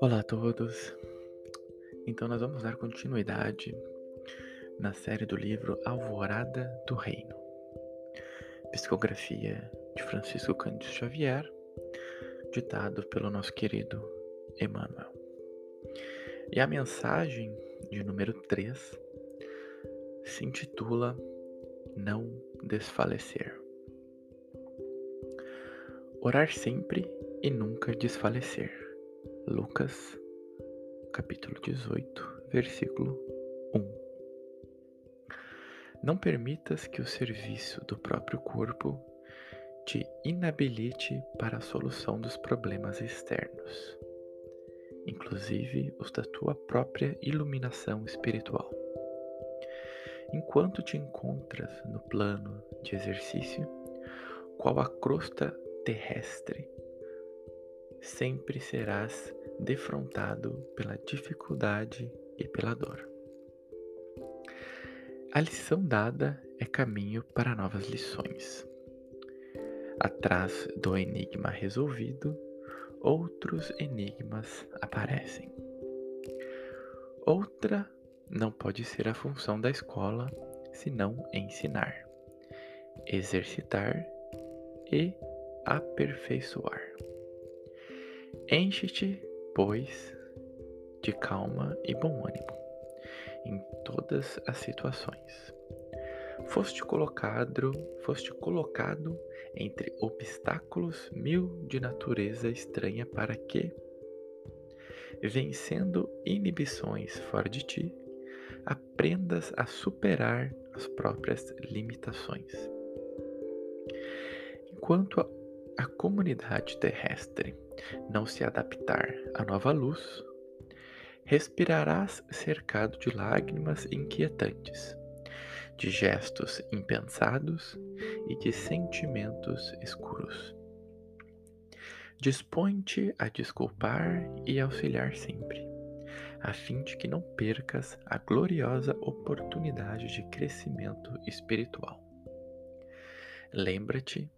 Olá a todos. Então nós vamos dar continuidade na série do livro Alvorada do Reino. Psicografia de Francisco Cândido Xavier, ditado pelo nosso querido Emmanuel. E a mensagem de número 3 se intitula Não desfalecer. Orar sempre e nunca desfalecer. Lucas, capítulo 18, versículo 1. Não permitas que o serviço do próprio corpo te inabilite para a solução dos problemas externos, inclusive os da tua própria iluminação espiritual. Enquanto te encontras no plano de exercício, qual a crosta terrestre, sempre serás defrontado pela dificuldade e pela dor. A lição dada é caminho para novas lições. Atrás do enigma resolvido, outros enigmas aparecem. Outra não pode ser a função da escola senão ensinar, exercitar e aperfeiçoar. Enche-te pois, de calma e bom ânimo em todas as situações. Foste colocado, foste colocado entre obstáculos mil de natureza estranha para que, vencendo inibições fora de ti, aprendas a superar as próprias limitações. Enquanto a, a comunidade terrestre não se adaptar à nova luz, respirarás cercado de lágrimas inquietantes, de gestos impensados e de sentimentos escuros. Dispõe-te a desculpar e auxiliar sempre, a fim de que não percas a gloriosa oportunidade de crescimento espiritual. Lembra-te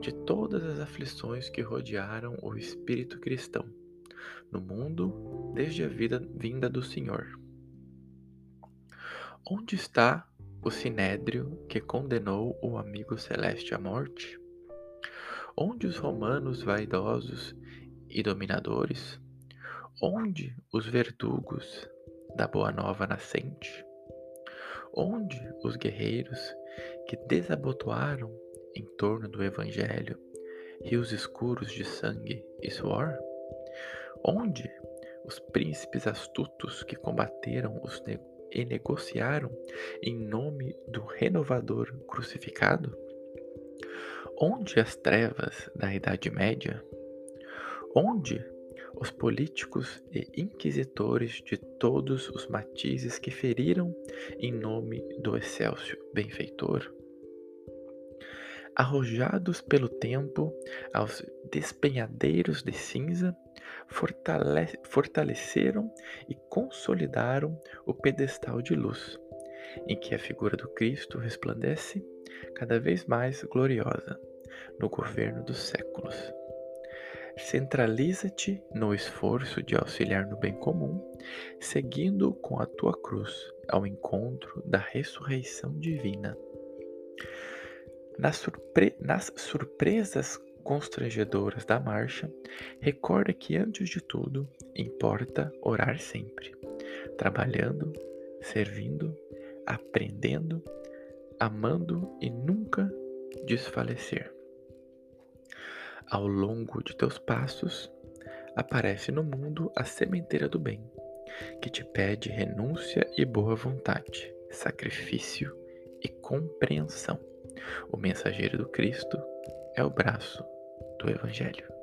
de todas as aflições que rodearam o espírito cristão no mundo desde a vida vinda do Senhor. Onde está o sinédrio que condenou o amigo celeste à morte? Onde os romanos vaidosos e dominadores? Onde os verdugos da boa nova nascente? Onde os guerreiros que desabotoaram em torno do Evangelho rios escuros de sangue e suor? Onde os príncipes astutos que combateram os e negociaram em nome do renovador crucificado? Onde as trevas da Idade Média? Onde os políticos e inquisitores de todos os matizes que feriram em nome do excelso benfeitor? Arrojados pelo tempo aos despenhadeiros de cinza, fortale fortaleceram e consolidaram o pedestal de luz, em que a figura do Cristo resplandece cada vez mais gloriosa no governo dos séculos. Centraliza-te no esforço de auxiliar no bem comum, seguindo com a tua cruz ao encontro da ressurreição divina nas, surpre nas surpresas constrangedoras da marcha, recorda que antes de tudo importa orar sempre, trabalhando, servindo, aprendendo, amando e nunca desfalecer. Ao longo de teus passos, aparece no mundo a sementeira do bem, que te pede renúncia e boa vontade, sacrifício e compreensão. O mensageiro do Cristo é o braço do Evangelho.